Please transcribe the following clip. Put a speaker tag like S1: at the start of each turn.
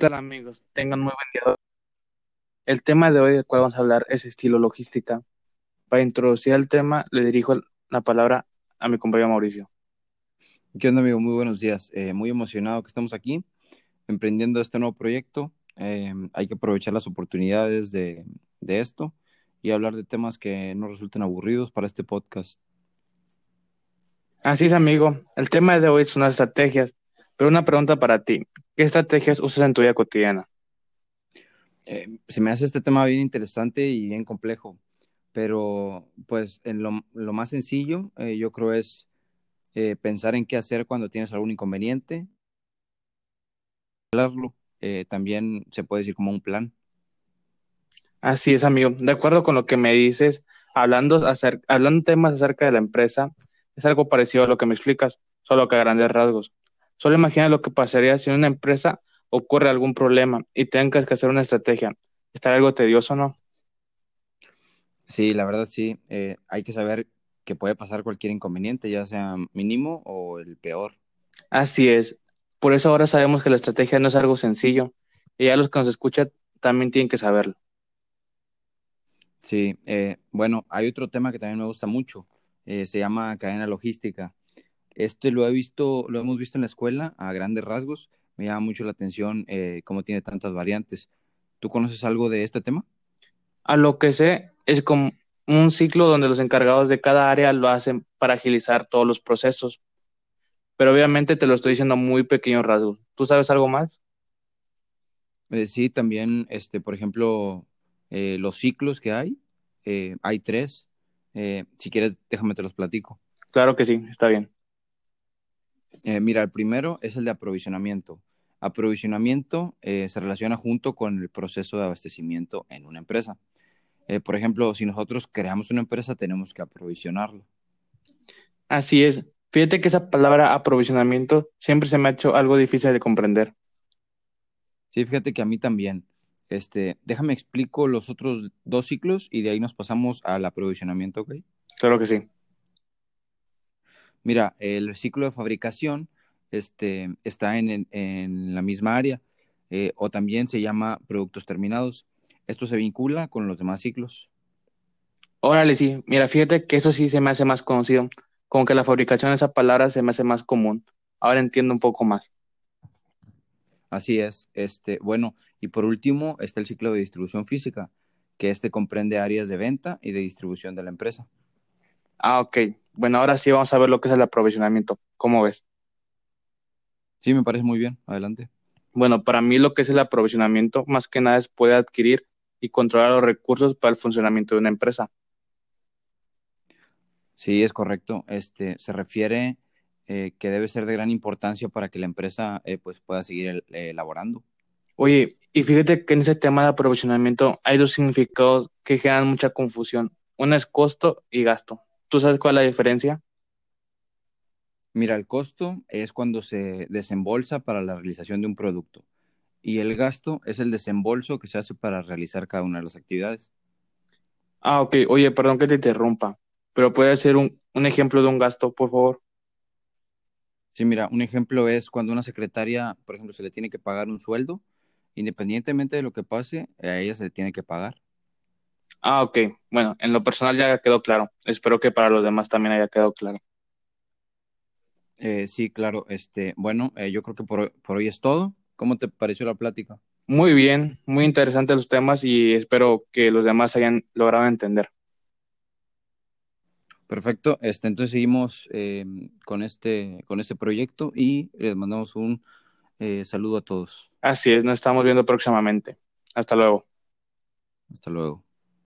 S1: tal amigos? Tengan muy buen día. El tema de hoy del cual vamos a hablar es estilo logística. Para introducir el tema, le dirijo la palabra a mi compañero Mauricio.
S2: ¿Qué onda, amigo? Muy buenos días. Eh, muy emocionado que estamos aquí emprendiendo este nuevo proyecto. Eh, hay que aprovechar las oportunidades de, de esto y hablar de temas que no resulten aburridos para este podcast.
S1: Así es, amigo. El tema de hoy son las estrategias, pero una pregunta para ti. ¿Qué estrategias usas en tu vida cotidiana?
S2: Eh, se me hace este tema bien interesante y bien complejo, pero pues en lo, lo más sencillo eh, yo creo es eh, pensar en qué hacer cuando tienes algún inconveniente. Hablarlo también se puede decir como un plan.
S1: Así es, amigo. De acuerdo con lo que me dices, hablando, acer- hablando temas acerca de la empresa, es algo parecido a lo que me explicas, solo que a grandes rasgos. Solo imagina lo que pasaría si en una empresa ocurre algún problema y tengas que hacer una estrategia. ¿Estaría algo tedioso, no?
S2: Sí, la verdad sí, eh, hay que saber que puede pasar cualquier inconveniente, ya sea mínimo o el peor.
S1: Así es. Por eso ahora sabemos que la estrategia no es algo sencillo y ya los que nos escuchan también tienen que saberlo.
S2: Sí, eh, bueno, hay otro tema que también me gusta mucho, eh, se llama cadena logística. Este lo he visto, lo hemos visto en la escuela a grandes rasgos, me llama mucho la atención eh, cómo tiene tantas variantes. ¿Tú conoces algo de este tema?
S1: A lo que sé, es como un ciclo donde los encargados de cada área lo hacen para agilizar todos los procesos. Pero obviamente te lo estoy diciendo a muy pequeños rasgos. ¿Tú sabes algo más?
S2: Eh, sí, también, este, por ejemplo, eh, los ciclos que hay, eh, hay tres. Si quieres, déjame te los platico.
S1: Claro que sí, está bien.
S2: Eh, mira, el primero es el de aprovisionamiento. Aprovisionamiento eh, se relaciona junto con el proceso de abastecimiento en una empresa. Eh, por ejemplo, si nosotros creamos una empresa, tenemos que aprovisionarla.
S1: Así es. Fíjate que esa palabra aprovisionamiento siempre se me ha hecho algo difícil de comprender.
S2: Sí, fíjate que a mí también. Este, déjame explico los otros dos ciclos y de ahí nos pasamos al aprovisionamiento, ¿ok?
S1: Claro que sí.
S2: Mira, el ciclo de fabricación este, está en, en- en la misma área eh, o también se llama productos terminados. Esto se vincula con los demás ciclos.
S1: Órale, sí. Mira, fíjate que eso sí se me hace más conocido. Como que la fabricación de esa palabra se me hace más común. Ahora entiendo un poco más.
S2: Así es. Este, bueno, y por último está el ciclo de distribución física, que este comprende áreas de venta y de distribución de la empresa.
S1: Ah, ok. Bueno, ahora sí vamos a ver lo que es el aprovisionamiento. ¿Cómo ves?
S2: Sí, me parece muy bien. Adelante.
S1: Bueno, para mí lo que es el aprovisionamiento, más que nada es poder adquirir y controlar los recursos para el funcionamiento de una empresa.
S2: Sí, es correcto. Este, se refiere eh, que debe ser de gran importancia para que la empresa eh, pues pueda seguir el- eh, elaborando.
S1: Oye, y fíjate que en ese tema de aprovisionamiento hay dos significados que generan mucha confusión. Uno es costo y gasto. ¿Tú sabes cuál es la diferencia?
S2: Mira, el costo es cuando se desembolsa para la realización de un producto y el gasto es el desembolso que se hace para realizar cada una de las actividades.
S1: Ah, ok. Oye, perdón que te interrumpa, pero puede ser un, un ejemplo de un gasto, por favor.
S2: Sí, mira, un ejemplo es cuando una secretaria, por ejemplo, se le tiene que pagar un sueldo, independientemente de lo que pase, a ella se le tiene que pagar.
S1: Ah, ok. Bueno, en lo personal ya quedó claro. Espero que para los demás también haya quedado claro.
S2: Eh, sí, claro, este, bueno, eh, yo creo que por, por hoy es todo. ¿Cómo te pareció la plática?
S1: Muy bien, muy interesantes los temas y espero que los demás hayan logrado entender.
S2: Perfecto, este, entonces seguimos eh, con este, con este proyecto y les mandamos un saludo a todos.
S1: Así es, nos estamos viendo próximamente. Hasta luego.
S2: Hasta luego.